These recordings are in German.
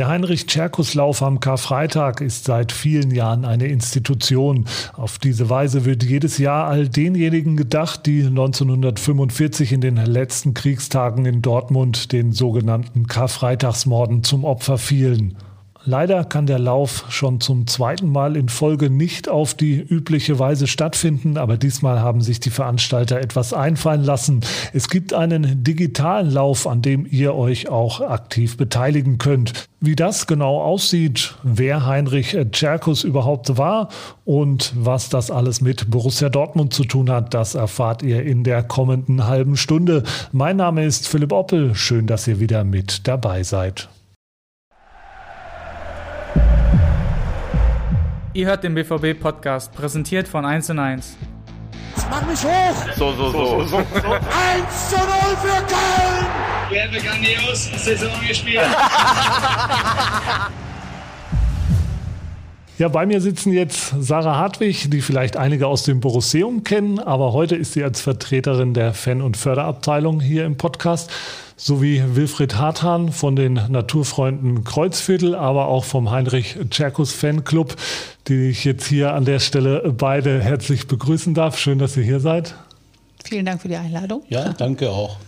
Der Heinrich-Tscherkus-Lauf am Karfreitag ist seit vielen Jahren eine Institution. Auf diese Weise wird jedes Jahr all denjenigen gedacht, die 1945 in den letzten Kriegstagen in Dortmund den sogenannten Karfreitagsmorden zum Opfer fielen. Leider kann der Lauf schon zum zweiten Mal in Folge nicht auf die übliche Weise stattfinden, aber diesmal haben sich die Veranstalter etwas einfallen lassen. Es gibt einen digitalen Lauf, an dem ihr euch auch aktiv beteiligen könnt. Wie das genau aussieht, wer Heinrich Tscherkus überhaupt war und was das alles mit Borussia Dortmund zu tun hat, das erfahrt ihr in der kommenden halben Stunde. Mein Name ist Philipp Oppel. Schön, dass ihr wieder mit dabei seid. Ihr hört den BVB-Podcast, präsentiert von 1 und 1. Mach mich hoch! So, so, so. so, so. 1 zu 0 für Köln! Wir haben grandios Saison gespielt. Ja, bei mir sitzen jetzt Sarah Hartwig, die vielleicht einige aus dem Borusseum kennen, aber heute ist sie als Vertreterin der Fan- und Förderabteilung hier im Podcast, sowie Wilfried Harthan von den Naturfreunden Kreuzviertel, aber auch vom Heinrich Tscherkus Fanclub, die ich jetzt hier an der Stelle beide herzlich begrüßen darf. Schön, dass ihr hier seid. Vielen Dank für die Einladung. Ja, danke auch.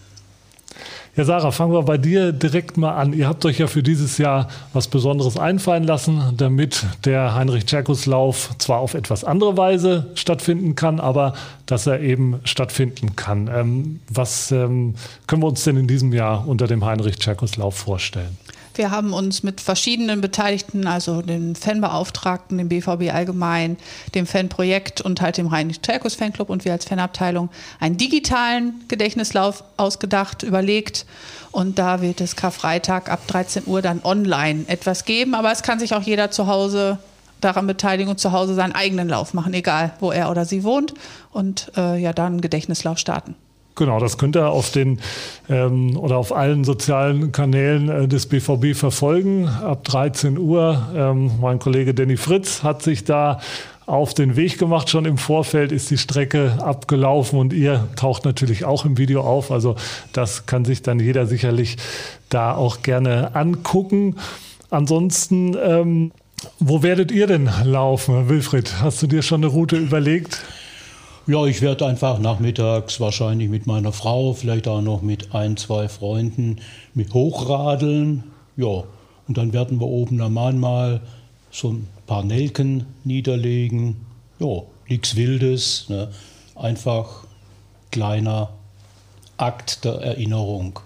Ja, Sarah, fangen wir bei dir direkt mal an. Ihr habt euch ja für dieses Jahr was Besonderes einfallen lassen, damit der Heinrich-Tscherkus-Lauf zwar auf etwas andere Weise stattfinden kann, aber dass er eben stattfinden kann. Ähm, was ähm, können wir uns denn in diesem Jahr unter dem Heinrich-Tscherkus-Lauf vorstellen? Wir haben uns mit verschiedenen Beteiligten, also dem Fanbeauftragten, dem BVB allgemein, dem Fanprojekt und halt dem Heinrich-Terkus Fanclub und wir als Fanabteilung einen digitalen Gedächtnislauf ausgedacht, überlegt. Und da wird es Karfreitag ab 13 Uhr dann online etwas geben. Aber es kann sich auch jeder zu Hause daran beteiligen und zu Hause seinen eigenen Lauf machen, egal wo er oder sie wohnt. Und äh, ja, dann einen Gedächtnislauf starten. Genau, das könnt ihr auf den ähm, oder auf allen sozialen Kanälen äh, des BVB verfolgen. Ab 13 Uhr. Ähm, mein Kollege Danny Fritz hat sich da auf den Weg gemacht. Schon im Vorfeld ist die Strecke abgelaufen und ihr taucht natürlich auch im Video auf. Also das kann sich dann jeder sicherlich da auch gerne angucken. Ansonsten, ähm, wo werdet ihr denn laufen, Wilfried? Hast du dir schon eine Route überlegt? Ja, ich werde einfach nachmittags wahrscheinlich mit meiner Frau, vielleicht auch noch mit ein, zwei Freunden mit hochradeln. Ja, und dann werden wir oben am Main mal so ein paar Nelken niederlegen. Ja, nichts Wildes. Ne? Einfach kleiner Akt der Erinnerung.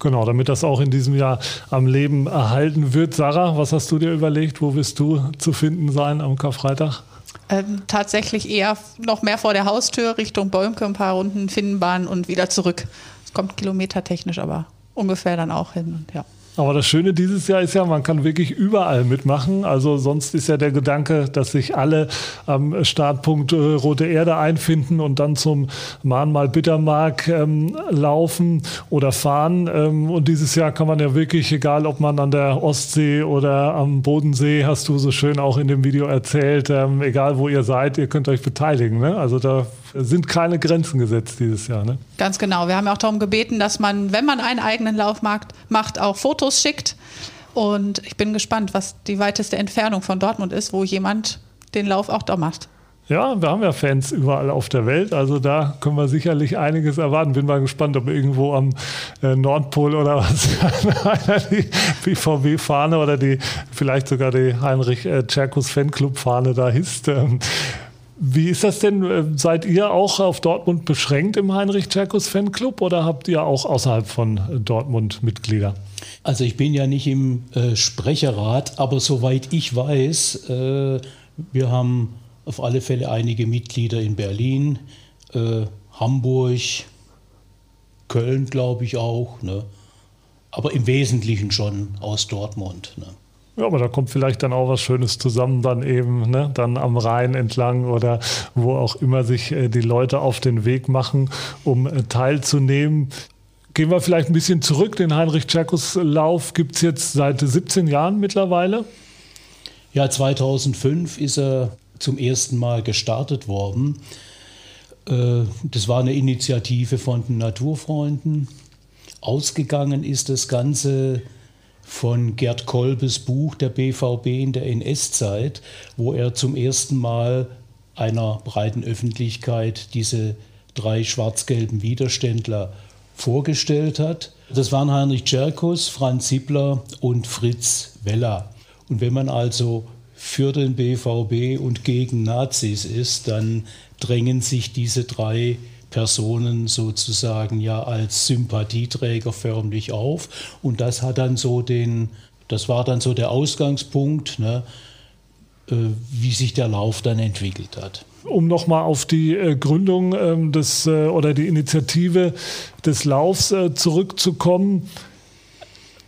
Genau, damit das auch in diesem Jahr am Leben erhalten wird. Sarah, was hast du dir überlegt? Wo wirst du zu finden sein am Karfreitag? Ähm, tatsächlich eher noch mehr vor der Haustür Richtung Bäumke, ein paar Runden Finnenbahn und wieder zurück. Es kommt kilometertechnisch aber ungefähr dann auch hin. Und ja. Aber das Schöne dieses Jahr ist ja, man kann wirklich überall mitmachen. Also sonst ist ja der Gedanke, dass sich alle am Startpunkt äh, Rote Erde einfinden und dann zum Mahnmal Bittermark ähm, laufen oder fahren. Ähm, und dieses Jahr kann man ja wirklich, egal ob man an der Ostsee oder am Bodensee, hast du so schön auch in dem Video erzählt, ähm, egal wo ihr seid, ihr könnt euch beteiligen. Ne? Also da sind keine Grenzen gesetzt dieses Jahr. Ne? Ganz genau. Wir haben ja auch darum gebeten, dass man, wenn man einen eigenen Lauf macht, macht auch Fotos schickt. Und ich bin gespannt, was die weiteste Entfernung von Dortmund ist, wo jemand den Lauf auch da macht. Ja, wir haben ja Fans überall auf der Welt, also da können wir sicherlich einiges erwarten. Bin mal gespannt, ob irgendwo am äh, Nordpol oder was die BVB-Fahne oder die vielleicht sogar die Heinrich äh, da hisst. Ähm, wie ist das denn? Äh, seid ihr auch auf Dortmund beschränkt im Heinrich Tscherkus Fanclub oder habt ihr auch außerhalb von Dortmund Mitglieder? Also ich bin ja nicht im äh, Sprecherrat, aber soweit ich weiß, äh, wir haben auf alle Fälle einige Mitglieder in Berlin, äh, Hamburg, Köln glaube ich auch, ne? aber im Wesentlichen schon aus Dortmund. Ne? Ja, aber da kommt vielleicht dann auch was Schönes zusammen, dann eben, ne, dann am Rhein entlang oder wo auch immer sich äh, die Leute auf den Weg machen, um äh, teilzunehmen. Gehen wir vielleicht ein bisschen zurück. Den Heinrich-Tscherkus-Lauf gibt es jetzt seit 17 Jahren mittlerweile. Ja, 2005 ist er zum ersten Mal gestartet worden. Äh, das war eine Initiative von den Naturfreunden. Ausgegangen ist das Ganze von Gerd Kolbes Buch Der BVB in der NS-Zeit, wo er zum ersten Mal einer breiten Öffentlichkeit diese drei schwarz-gelben Widerständler vorgestellt hat. Das waren Heinrich Tscherkus, Franz Zippler und Fritz Weller. Und wenn man also für den BVB und gegen Nazis ist, dann drängen sich diese drei Personen sozusagen ja als Sympathieträger förmlich auf. Und das hat dann so den, das war dann so der Ausgangspunkt, ne, äh, wie sich der Lauf dann entwickelt hat um nochmal auf die äh, Gründung ähm, des äh, oder die Initiative des Laufs äh, zurückzukommen.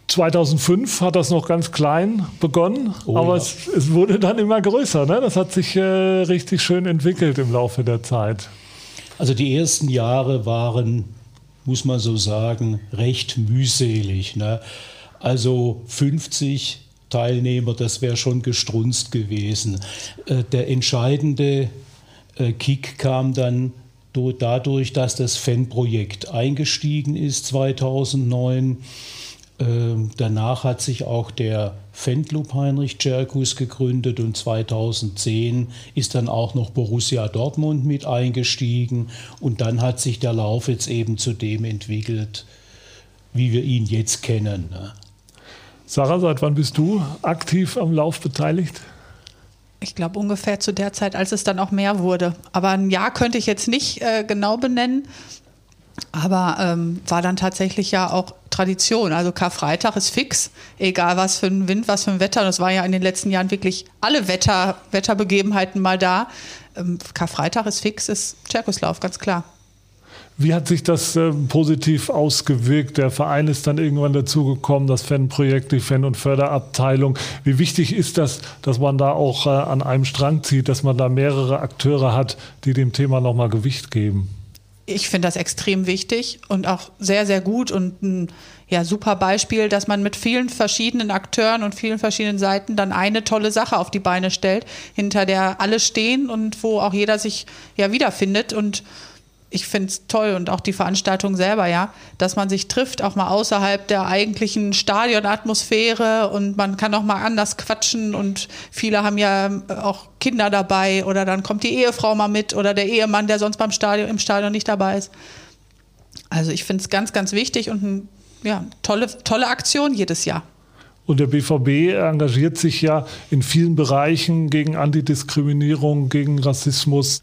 2005 hat das noch ganz klein begonnen, oh, aber ja. es, es, wurde dann immer größer. Ne? Das hat sich äh, richtig schön entwickelt im Laufe der Zeit. Also die ersten Jahre waren, muss man so sagen, recht mühselig. Ne? Also 50 Teilnehmer, das wäre schon gestrunzt gewesen. Äh, der entscheidende äh, Kick kam dann dadurch, dass das Fanprojekt eingestiegen ist 2009 ähm, danach hat sich auch der Fanclub Heinrich Czerkus gegründet und 2010 ist dann auch noch Borussia Dortmund mit eingestiegen und dann hat sich der Lauf jetzt eben zu dem entwickelt, wie wir ihn jetzt kennen. Ne? Sarah, seit wann bist du aktiv am Lauf beteiligt? Ich glaube ungefähr zu der Zeit, als es dann auch mehr wurde. Aber ein Jahr könnte ich jetzt nicht äh, genau benennen. Aber ähm, war dann tatsächlich ja auch Tradition. Also Karfreitag ist fix, egal was für ein Wind, was für ein Wetter. Es war ja in den letzten Jahren wirklich alle Wetter, Wetterbegebenheiten mal da. Ähm, Karfreitag ist fix, ist Tscherkoslauf, ganz klar. Wie hat sich das äh, positiv ausgewirkt? Der Verein ist dann irgendwann dazugekommen, das Fanprojekt, die Fan- und Förderabteilung. Wie wichtig ist das, dass man da auch äh, an einem Strang zieht, dass man da mehrere Akteure hat, die dem Thema nochmal Gewicht geben? Ich finde das extrem wichtig und auch sehr, sehr gut und ein ja, super Beispiel, dass man mit vielen verschiedenen Akteuren und vielen verschiedenen Seiten dann eine tolle Sache auf die Beine stellt, hinter der alle stehen und wo auch jeder sich ja wiederfindet. Und ich finde es toll und auch die Veranstaltung selber, ja, dass man sich trifft, auch mal außerhalb der eigentlichen Stadionatmosphäre und man kann auch mal anders quatschen und viele haben ja äh, auch Kinder dabei oder dann kommt die Ehefrau mal mit oder der Ehemann, der sonst beim Stadion, im Stadion nicht dabei ist. Also ich finde es ganz, ganz wichtig und eine ja, tolle, tolle Aktion jedes Jahr. Und der BVB engagiert sich ja in vielen Bereichen gegen Antidiskriminierung, gegen Rassismus.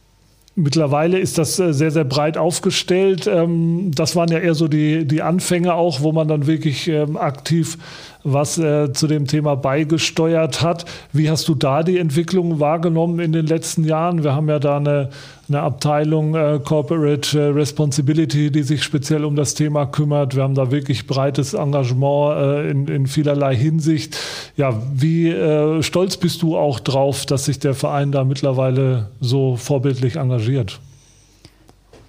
Mittlerweile ist das äh, sehr, sehr breit aufgestellt. Ähm, das waren ja eher so die, die Anfänge auch, wo man dann wirklich ähm, aktiv was äh, zu dem Thema beigesteuert hat. Wie hast du da die Entwicklung wahrgenommen in den letzten Jahren? Wir haben ja da eine, eine Abteilung äh, Corporate äh, Responsibility, die sich speziell um das Thema kümmert. Wir haben da wirklich breites Engagement äh, in, in vielerlei Hinsicht. Ja, wie äh, stolz bist du auch drauf, dass sich der Verein da mittlerweile so vorbildlich engagiert?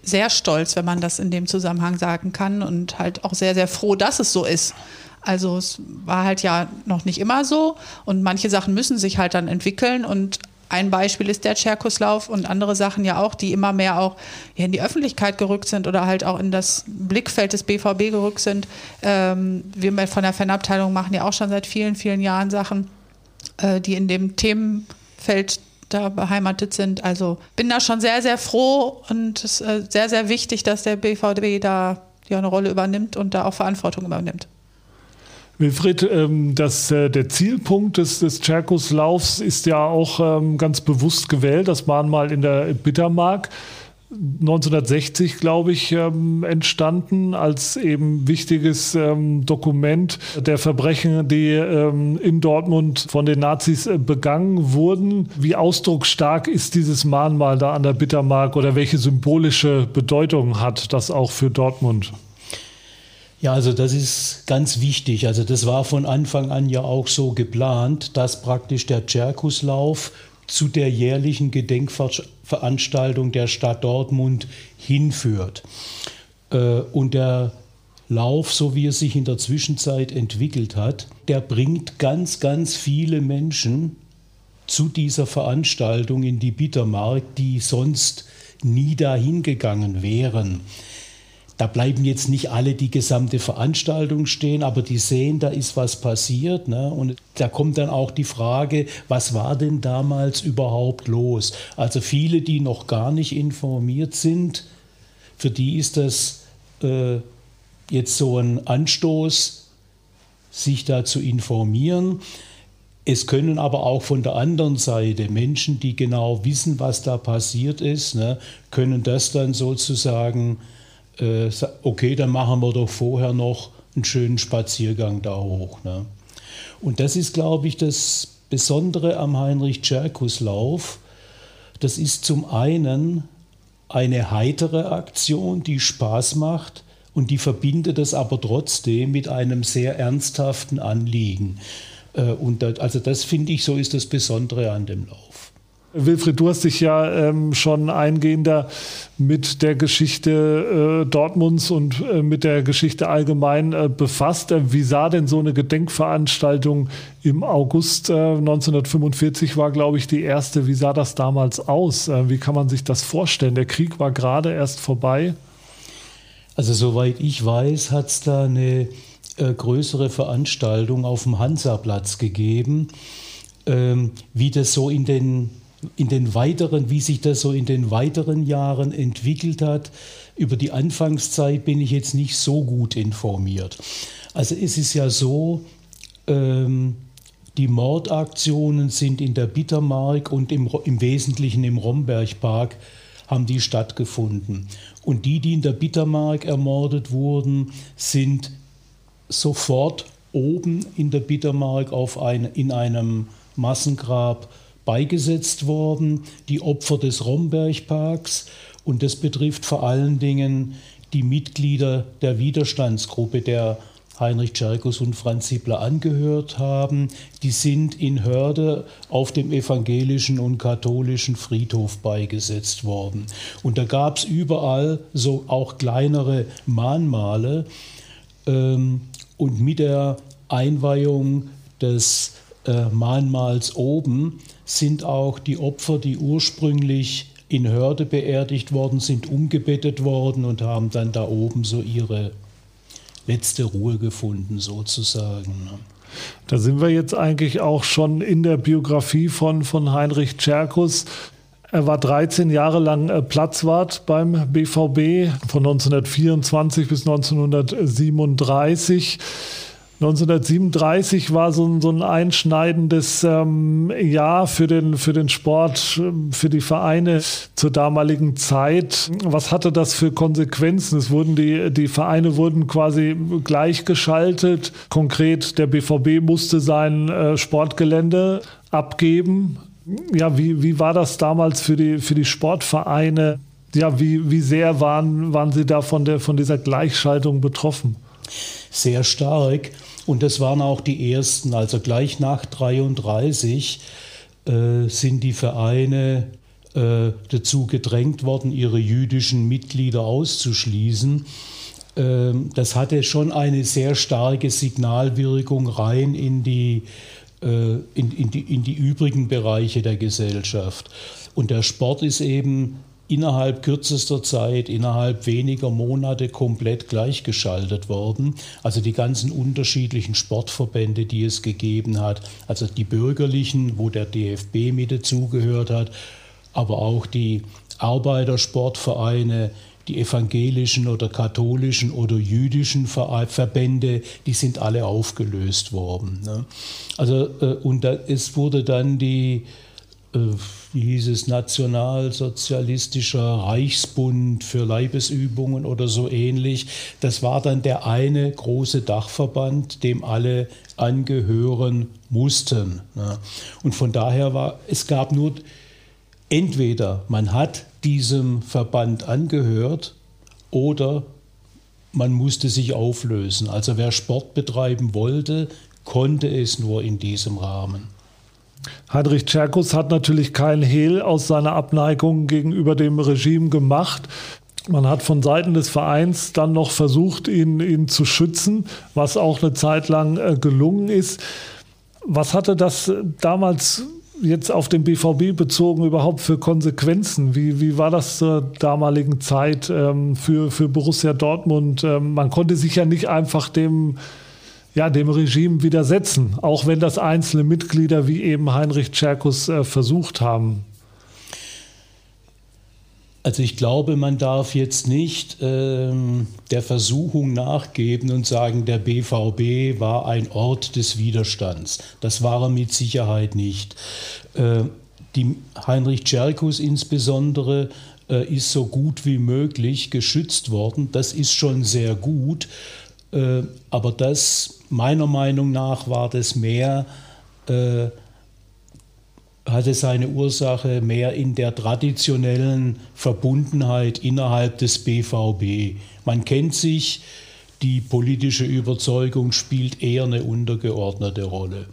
Sehr stolz, wenn man das in dem Zusammenhang sagen kann und halt auch sehr, sehr froh, dass es so ist. Also es war halt ja noch nicht immer so und manche Sachen müssen sich halt dann entwickeln und ein Beispiel ist der Tscherkuslauf und andere Sachen ja auch, die immer mehr auch in die Öffentlichkeit gerückt sind oder halt auch in das Blickfeld des BVB gerückt sind. Ähm, wir von der Fanabteilung machen ja auch schon seit vielen, vielen Jahren Sachen, äh, die in dem Themenfeld da beheimatet sind. Also bin da schon sehr, sehr froh und es ist äh, sehr, sehr wichtig, dass der BVB da ja eine Rolle übernimmt und da auch Verantwortung übernimmt. Wilfried, ähm, das, äh, der Zielpunkt des, des Tscherkuslaufs ist ja auch ähm, ganz bewusst gewählt. Das waren mal in der Bittermark. 1960, glaube ich, ähm, entstanden als eben wichtiges ähm, Dokument der Verbrechen, die ähm, in Dortmund von den Nazis äh, begangen wurden. Wie ausdrucksstark ist dieses Mahnmal da an der Bittermark oder welche symbolische Bedeutung hat das auch für Dortmund? Ja, also das ist ganz wichtig. Also das war von Anfang an ja auch so geplant, dass praktisch der Tscherkuslauf zu der jährlichen Gedenkveranstaltung der Stadt Dortmund hinführt. Äh, und der Lauf, so wie er sich in der Zwischenzeit entwickelt hat, der bringt ganz, ganz viele Menschen zu dieser Veranstaltung in die Bittermark, die sonst nie dahin gegangen wären. Da bleiben jetzt nicht alle die gesamte Veranstaltung stehen, aber die sehen, da ist was passiert. Ne? Und da kommt dann auch die Frage, was war denn damals überhaupt los? Also viele, die noch gar nicht informiert sind, für die ist das äh, jetzt so ein Anstoß, sich da zu informieren. Es können aber auch von der anderen Seite Menschen, die genau wissen, was da passiert ist, ne, können das dann sozusagen äh, okay, dann machen wir doch vorher noch einen schönen Spaziergang da hoch. Ne? Und das ist, glaube ich, das Besondere am Heinrich-Tscherkus-Lauf. Das ist zum einen eine heitere Aktion, die Spaß macht und die verbindet es aber trotzdem mit einem sehr ernsthaften Anliegen. Äh, und das, also das finde ich, so ist das Besondere an dem Lauf. Wilfried, du hast dich ja ähm, schon eingehender mit der Geschichte äh, Dortmunds und äh, mit der Geschichte allgemein äh, befasst. Äh, wie sah denn so eine Gedenkveranstaltung im August 1945 äh, war, glaube ich, die erste. Wie sah das damals aus? Äh, wie kann man sich das vorstellen? Der Krieg war gerade erst vorbei. Also soweit ich weiß, hat es da eine größere Veranstaltung auf dem Hansaplatz gegeben. Ähm, wie das so in den in den weiteren, wie sich das so in den weiteren Jahren entwickelt hat, über die Anfangszeit bin ich jetzt nicht so gut informiert. Also es ist ja so, ähm, die Mordaktionen sind in der Bittermark und im, im Wesentlichen im Rombergpark haben die stattgefunden. Und die, die in der Bittermark ermordet wurden, sind sofort oben in der Bittermark auf ein, in einem Massengrab beigesetzt worden, die Opfer des Rombergparks. Und das betrifft vor allen Dingen die Mitglieder der Widerstandsgruppe, der Heinrich Tscherkus und Franz Siebler angehört haben. Die sind in Hörde auf dem evangelischen und katholischen Friedhof beigesetzt worden. Und da gab es überall so auch kleinere Mahnmale. Ähm, und mit der Einweihung des äh, Mahnmals oben sind auch die Opfer, die ursprünglich in Hörde beerdigt worden sind, umgebettet worden und haben dann da oben so ihre letzte Ruhe gefunden, sozusagen. Ne? Da sind wir jetzt eigentlich auch schon in der Biografie von, von Heinrich Tscherkus. Er war 13 Jahre lang äh, Platzwart beim BVB von 1924 bis 1937. 1937 war so ein, so ein einschneidendes ähm, Jahr für den, für den Sport, für die Vereine zur damaligen Zeit. Was hatte das für Konsequenzen? Es wurden die, die Vereine wurden quasi gleichgeschaltet. Konkret, der BVB musste sein äh, Sportgelände abgeben. Ja, wie, wie war das damals für die, für die Sportvereine? Ja, wie, wie sehr waren, waren Sie da von, der, von dieser Gleichschaltung betroffen? Sehr stark. Und das waren auch die ersten, also gleich nach 33 äh, sind die Vereine äh, dazu gedrängt worden, ihre jüdischen Mitglieder auszuschließen. Ähm, das hatte schon eine sehr starke Signalwirkung rein in die, äh, in, in, die, in die übrigen Bereiche der Gesellschaft. Und der Sport ist eben innerhalb kürzester Zeit, innerhalb weniger Monate komplett gleichgeschaltet worden. Also die ganzen unterschiedlichen Sportverbände, die es gegeben hat, also die bürgerlichen, wo der DFB mit dazugehört hat, aber auch die Arbeitersportvereine, die evangelischen oder katholischen oder jüdischen Verbände, die sind alle aufgelöst worden. Ne? Also, äh, und es wurde dann die wie hieß es, Nationalsozialistischer Reichsbund für Leibesübungen oder so ähnlich. Das war dann der eine große Dachverband, dem alle angehören mussten. Und von daher war, es gab nur, entweder man hat diesem Verband angehört oder man musste sich auflösen. Also wer Sport betreiben wollte, konnte es nur in diesem Rahmen. Heinrich Tscherkus hat natürlich kein Hehl aus seiner Abneigung gegenüber dem Regime gemacht. Man hat von Seiten des Vereins dann noch versucht, ihn, ihn zu schützen, was auch eine Zeit lang äh, gelungen ist. Was hatte das damals jetzt auf den BVB bezogen überhaupt für Konsequenzen? Wie, wie war das zur damaligen Zeit ähm, für, für Borussia Dortmund? Ähm, man konnte sich ja nicht einfach dem, ja, dem Regime widersetzen, auch wenn das einzelne Mitglieder wie eben Heinrich Tscherkus äh, versucht haben. Also ich glaube, man darf jetzt nicht ähm, der Versuchung nachgeben und sagen, der BVB war ein Ort des Widerstands. Das war er mit Sicherheit nicht. Äh, die Heinrich Tscherkus insbesondere äh, ist so gut wie möglich geschützt worden. Das ist schon sehr gut. Äh, aber das, meiner Meinung nach, war das mehr äh, hatte seine Ursache mehr in der traditionellen Verbundenheit innerhalb des BVB. Man kennt sich, die politische Überzeugung spielt eher eine untergeordnete Rolle.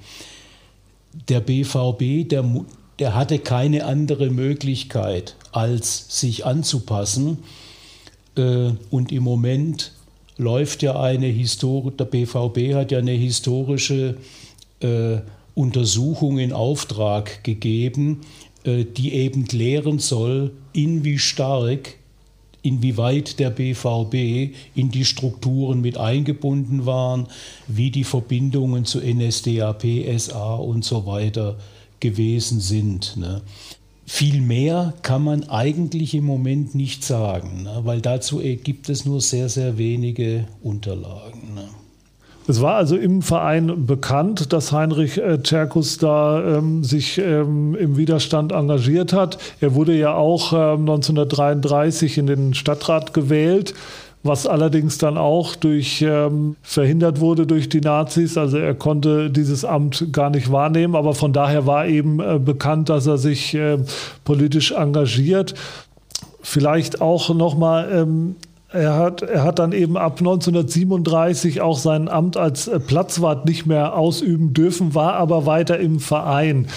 Der BVB, der, der hatte keine andere Möglichkeit, als sich anzupassen. Äh, und im Moment läuft ja eine Historie, der BVB hat ja eine historische äh, Untersuchung in Auftrag gegeben, äh, die eben klären soll, in wie stark, inwieweit der BVB in die Strukturen mit eingebunden waren, wie die Verbindungen zu NSDAP, SA und so weiter gewesen sind. Ne? Viel mehr kann man eigentlich im Moment nicht sagen, ne? weil dazu gibt es nur sehr, sehr wenige Unterlagen. Ne? Es war also im Verein bekannt, dass Heinrich äh, da ähm, sich ähm, im Widerstand engagiert hat. Er wurde ja auch ähm, 1933 in den Stadtrat gewählt, was allerdings dann auch durch ähm, verhindert wurde durch die Nazis. Also er konnte dieses Amt gar nicht wahrnehmen, aber von daher war eben äh, bekannt, dass er sich äh, politisch engagiert. Vielleicht auch noch mal ähm, er hat, er hat dann eben ab 1937 auch sein Amt als äh, Platzwart nicht mehr ausüben dürfen, war aber weiter im Verein.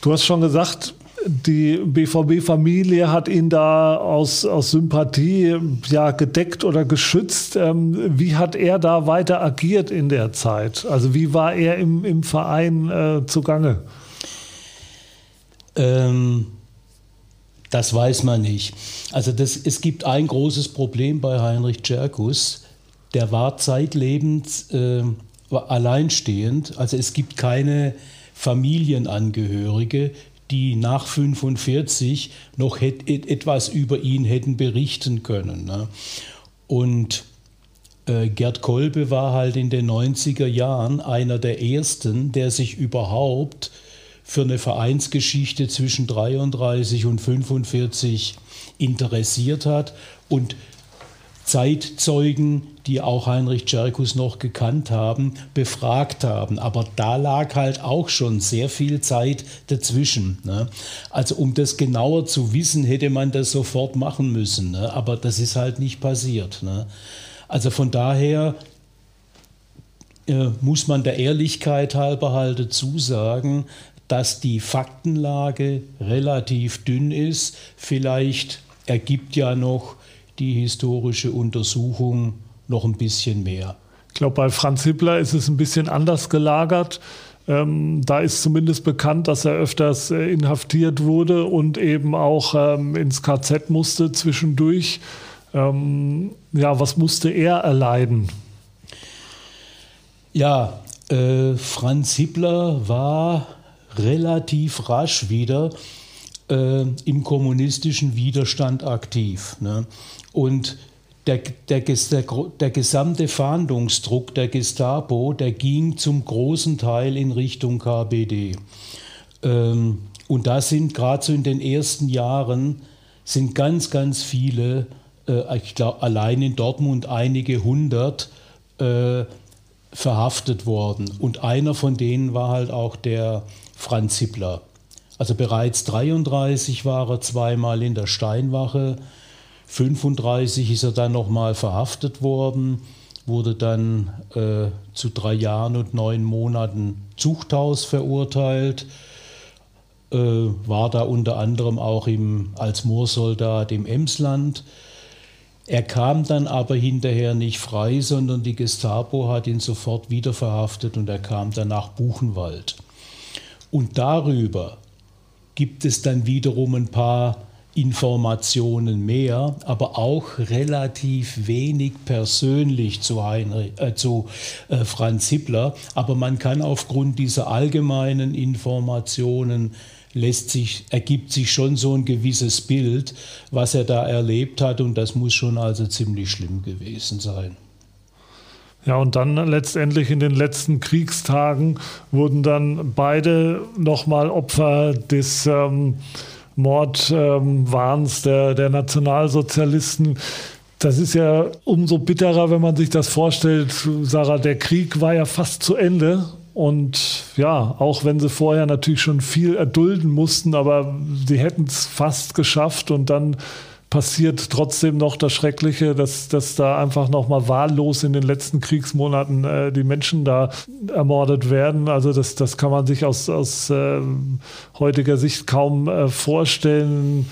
Du hast schon gesagt, die BVB-Familie hat ihn da aus, aus Sympathie ja, gedeckt oder geschützt. Ähm, wie hat er da weiter agiert in der Zeit? Also wie war er im, im Verein äh, zugange? Ähm, das weiß man nicht. Also das, es gibt ein großes Problem bei Heinrich Tscherkus. Der war zeitlebens äh, alleinstehend. Also es gibt keine Familienangehörige, die nach 45 noch het, etwas über ihn hätten berichten können. Ne? Und äh, Gerd Kolbe war halt in den 90er Jahren einer der ersten, der sich überhaupt für eine Vereinsgeschichte zwischen 33 und 45 interessiert hat und Zeitzeugen, die auch Heinrich Tscherkus noch gekannt haben, befragt haben. Aber da lag halt auch schon sehr viel Zeit dazwischen. Ne? Also um das genauer zu wissen, hätte man das sofort machen müssen. Ne? Aber das ist halt nicht passiert. Ne? Also von daher äh, muss man der Ehrlichkeit halber halt dazu sagen, dass die Faktenlage relativ dünn ist. Vielleicht ergibt ja noch die historische Untersuchung noch ein bisschen mehr. Ich glaube, bei Franz Hippler ist es ein bisschen anders gelagert. Ähm, da ist zumindest bekannt, dass er öfters äh, inhaftiert wurde und eben auch ähm, ins KZ musste zwischendurch. Ähm, ja, was musste er erleiden? Ja, äh, Franz Hippler war relativ rasch wieder äh, im kommunistischen Widerstand aktiv. Ne? Und der, der, der, der, gesamte Fahndungsdruck der Gestapo, der ging zum großen Teil in Richtung KPD. Ähm, und da sind gerade so in den ersten Jahren sind ganz, ganz viele, äh, ich glaube allein in Dortmund einige hundert, äh, verhaftet worden. Und einer von denen war halt auch der Franz Hippler. Also bereits 33 war er zweimal in der Steinwache, 35 ist er dann nochmal verhaftet worden, wurde dann äh, zu drei Jahren und neun Monaten Zuchthaus verurteilt, äh, war da unter anderem auch im, als Moorsoldat im Emsland. Er kam dann aber hinterher nicht frei, sondern die Gestapo hat ihn sofort wieder verhaftet und er kam dann nach Buchenwald. Und darüber, gibt es dann wiederum ein paar Informationen mehr, aber auch relativ wenig persönlich zu, Heinrich, äh, zu äh, Franz Hippler. Aber man kann aufgrund dieser allgemeinen Informationen lässt sich, ergibt sich schon so ein gewisses Bild, was er da erlebt hat und das muss schon also ziemlich schlimm gewesen sein. Ja, und dann letztendlich in den letzten Kriegstagen wurden dann beide nochmal Opfer des ähm, Mordwahns der, der Nationalsozialisten. Das ist ja umso bitterer, wenn man sich das vorstellt. Sarah, der Krieg war ja fast zu Ende. Und ja, auch wenn sie vorher natürlich schon viel erdulden mussten, aber sie hätten es fast geschafft und dann passiert trotzdem noch das Schreckliche, dass, dass da einfach nochmal wahllos in den letzten Kriegsmonaten äh, die Menschen da ermordet werden. Also das, das kann man sich aus, aus äh, heutiger Sicht kaum äh, vorstellen.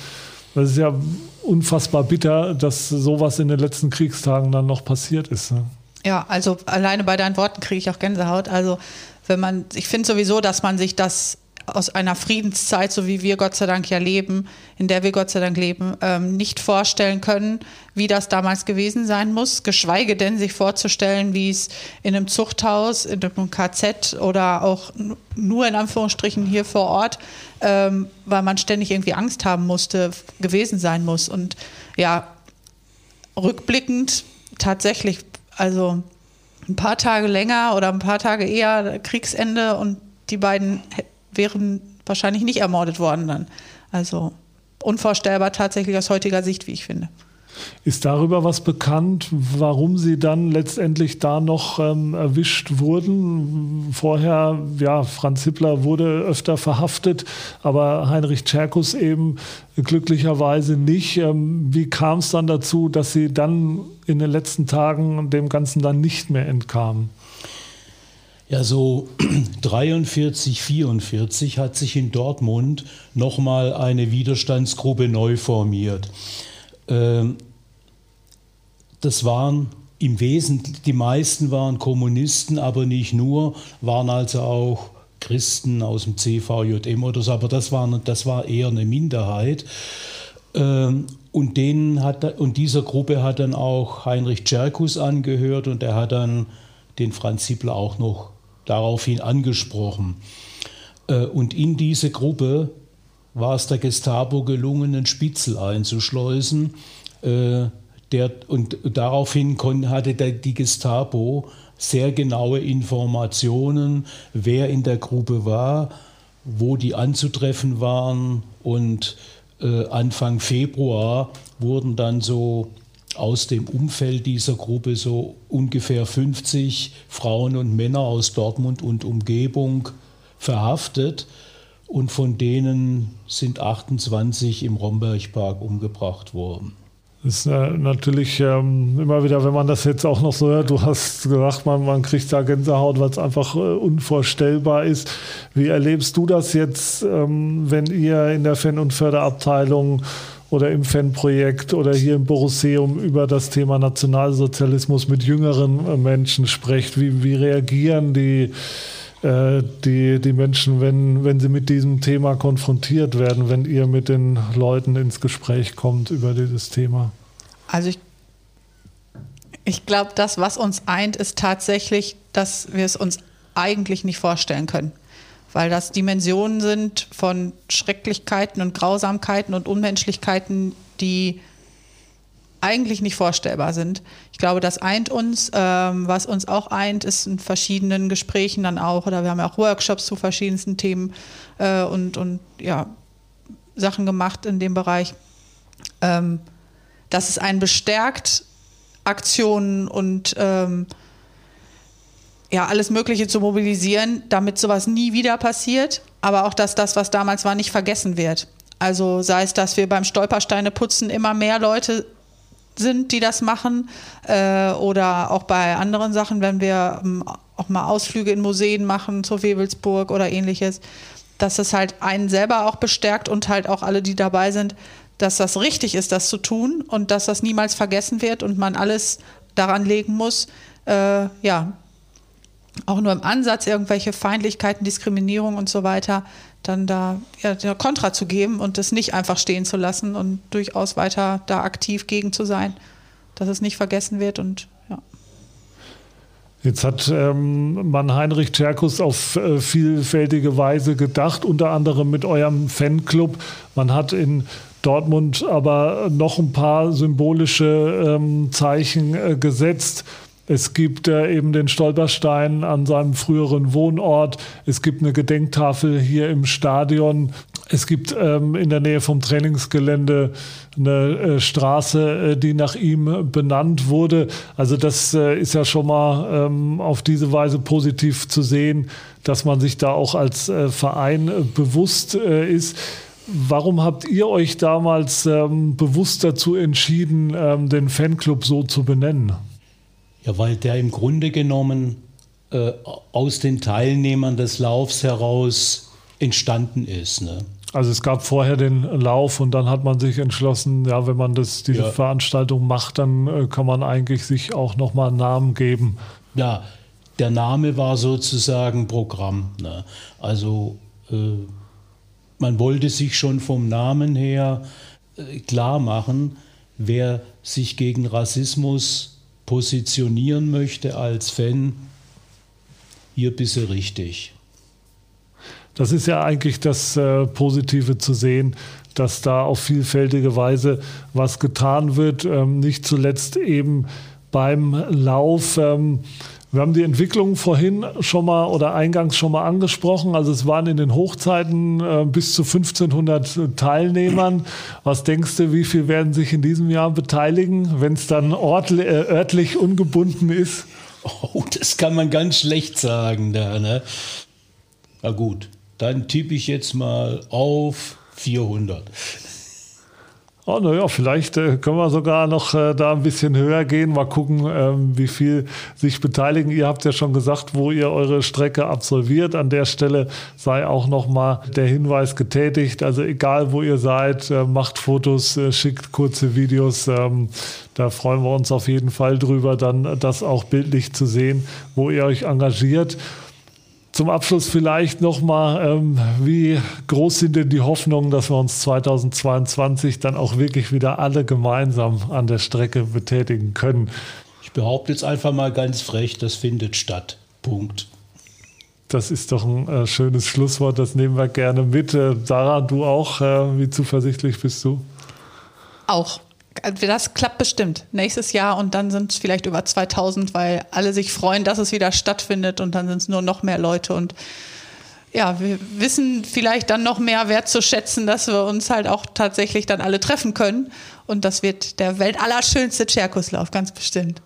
Das ist ja unfassbar bitter, dass sowas in den letzten Kriegstagen dann noch passiert ist. Ne? Ja, also alleine bei deinen Worten kriege ich auch Gänsehaut. Also wenn man, ich finde sowieso, dass man sich das aus einer Friedenszeit, so wie wir Gott sei Dank ja leben, in der wir Gott sei Dank leben, ähm, nicht vorstellen können, wie das damals gewesen sein muss, geschweige denn sich vorzustellen, wie es in einem Zuchthaus, in einem KZ oder auch nur in Anführungsstrichen hier vor Ort, ähm, weil man ständig irgendwie Angst haben musste, gewesen sein muss. Und ja, rückblickend tatsächlich, also ein paar Tage länger oder ein paar Tage eher Kriegsende und die beiden wären wahrscheinlich nicht ermordet worden dann. Also unvorstellbar tatsächlich aus heutiger Sicht, wie ich finde. Ist darüber was bekannt, warum sie dann letztendlich da noch ähm, erwischt wurden? Vorher, ja, Franz Hippler wurde öfter verhaftet, aber Heinrich Tscherkus eben glücklicherweise nicht. Ähm, wie kam es dann dazu, dass sie dann in den letzten Tagen dem Ganzen dann nicht mehr entkamen? Ja, so 43, 44 hat sich in Dortmund nochmal eine Widerstandsgruppe neu formiert. Ähm, das waren im Wesentlichen, die meisten waren Kommunisten, aber nicht nur, waren also auch Christen aus dem CVJM oder so, aber das war, das war eher eine Minderheit. Ähm, und, denen hat, und dieser Gruppe hat dann auch Heinrich Tscherkus angehört und er hat dann den Franz Hippler auch noch daraufhin angesprochen. Äh, und in diese Gruppe war es der Gestapo gelungen, einen Spitzel einzuschleusen. Äh, der, und daraufhin hatte die Gestapo sehr genaue Informationen, wer in der Gruppe war, wo die anzutreffen waren. Und äh, Anfang Februar wurden dann so aus dem Umfeld dieser Gruppe so ungefähr 50 Frauen und Männer aus Dortmund und Umgebung verhaftet und von denen sind 28 im Rombergpark umgebracht worden. Das ist äh, natürlich ähm, immer wieder, wenn man das jetzt auch noch so hört, du hast gesagt, man, man kriegt da Gänsehaut, weil es einfach äh, unvorstellbar ist. Wie erlebst du das jetzt, ähm, wenn ihr in der Fan- und Förderabteilung oder im Fanprojekt oder hier im Borusseum über das Thema Nationalsozialismus mit jüngeren äh, Menschen sprecht? Wie, wie reagieren die, äh, die, die Menschen, wenn, wenn sie mit diesem Thema konfrontiert werden, wenn ihr mit den Leuten ins Gespräch kommt über dieses Thema? Also ich, ich glaube, das, was uns eint, ist tatsächlich, dass wir es uns eigentlich nicht vorstellen können weil das Dimensionen sind von Schrecklichkeiten und Grausamkeiten und Unmenschlichkeiten, die eigentlich nicht vorstellbar sind. Ich glaube, das eint uns. Ähm, was uns auch eint, ist in verschiedenen Gesprächen dann auch, oder wir haben ja auch Workshops zu verschiedensten Themen äh, und, und ja, Sachen gemacht in dem Bereich, ähm, dass es einen bestärkt, Aktionen und ähm, ja, alles Mögliche zu mobilisieren, damit sowas nie wieder passiert, aber auch, dass das, was damals war, nicht vergessen wird. Also sei es, dass wir beim Stolpersteineputzen immer mehr Leute sind, die das machen, äh, oder auch bei anderen Sachen, wenn wir ähm, auch mal Ausflüge in Museen machen, zur Webelsburg oder ähnliches, dass es halt einen selber auch bestärkt und halt auch alle, die dabei sind, dass das richtig ist, das zu tun und dass das niemals vergessen wird und man alles daran legen muss, äh, ja, auch nur im Ansatz irgendwelche Feindlichkeiten, Diskriminierung und so weiter, dann da ja, Kontra zu geben und das nicht einfach stehen zu lassen und durchaus weiter da aktiv gegen zu sein, dass es nicht vergessen wird und ja. Jetzt hat ähm, man Heinrich Tscherkus auf äh, vielfältige Weise gedacht, unter anderem mit eurem Fanclub. Man hat in Dortmund aber noch ein paar symbolische ähm, Zeichen äh, gesetzt. Es gibt äh, eben den Stolperstein an seinem früheren Wohnort. Es gibt eine Gedenktafel hier im Stadion. Es gibt ähm, in der Nähe vom Trainingsgelände eine äh, Straße, äh, die nach ihm benannt wurde. Also das äh, ist ja schon mal ähm, auf diese Weise positiv zu sehen, dass man sich da auch als äh, Verein bewusst ist. Warum habt ihr euch damals ähm, bewusst dazu entschieden, ähm, den Fanclub so zu benennen? Ja, weil der im Grunde genommen äh, aus den Teilnehmern des Laufs heraus entstanden ist. Ne? Also es gab vorher den Lauf und dann hat man sich entschlossen, ja, wenn man das, diese ja. Veranstaltung macht, dann äh, kann man eigentlich sich auch nochmal einen Namen geben. Ja, der Name war sozusagen Programm. Ne? Also äh, man wollte sich schon vom Namen her äh, klar machen, wer sich gegen Rassismus positionieren möchte als Fan, hier bist du richtig. Das ist ja eigentlich das äh, Positive zu sehen, dass da auf vielfältige Weise was getan wird. Ähm, nicht zuletzt eben beim Lauf. Ähm, wir haben die Entwicklung vorhin schon mal oder eingangs schon mal angesprochen. Also es waren in den Hochzeiten äh, bis zu 1500 Teilnehmern. Was denkst du, wie viel werden sich in diesem Jahr beteiligen, wenn es dann ortli- äh, örtlich ungebunden ist? Oh, das kann man ganz schlecht sagen da, ne? Na gut, dann tippe ich jetzt mal auf 400. Oh, naja, vielleicht äh, können wir sogar noch äh, da ein bisschen höher gehen. Mal gucken, ähm, wie viel sich beteiligen. Ihr habt ja schon gesagt, wo ihr eure Strecke absolviert. An der Stelle sei auch nochmal der Hinweis getätigt. Also egal, wo ihr seid, äh, macht Fotos, äh, schickt kurze Videos. Ähm, da freuen wir uns auf jeden Fall drüber, dann das auch bildlich zu sehen, wo ihr euch engagiert. Zum Abschluss vielleicht nochmal, ähm, wie groß sind denn die Hoffnungen, dass wir uns 2022 dann auch wirklich wieder alle gemeinsam an der Strecke betätigen können? Ich behaupte jetzt einfach mal ganz frech, das findet statt. Punkt. Das ist doch ein äh, schönes Schlusswort, das nehmen wir gerne mit. Äh, Sarah, du auch, äh, wie zuversichtlich bist du? Auch. Also das klappt bestimmt. Nächstes Jahr und dann sind es vielleicht über 2000, weil alle sich freuen, dass es wieder stattfindet und dann sind es nur noch mehr Leute. Und ja, wir wissen vielleicht dann noch mehr wertzuschätzen, dass wir uns halt auch tatsächlich dann alle treffen können. Und das wird der weltallerschönste Tscherkuslauf, ganz bestimmt.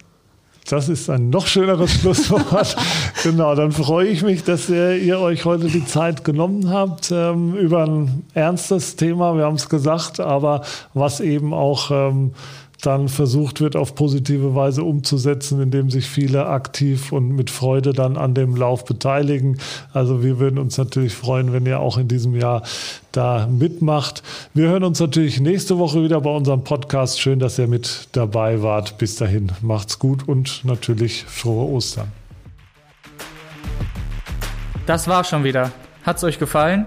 Das ist ein noch schöneres Schlusswort. genau, dann freue ich mich, dass ihr, ihr euch heute die Zeit genommen habt ähm, über ein ernstes Thema, wir haben es gesagt, aber was eben auch ähm, dann versucht wird, auf positive Weise umzusetzen, indem sich viele aktiv und mit Freude dann an dem Lauf beteiligen. Also wir würden uns natürlich freuen, wenn ihr auch in diesem Jahr da mitmacht. Wir hören uns natürlich nächste Woche wieder bei unserem Podcast. Schön, dass ihr mit dabei wart. Bis dahin, macht's gut und natürlich frohe Ostern. Das war schon wieder. Hat's euch gefallen?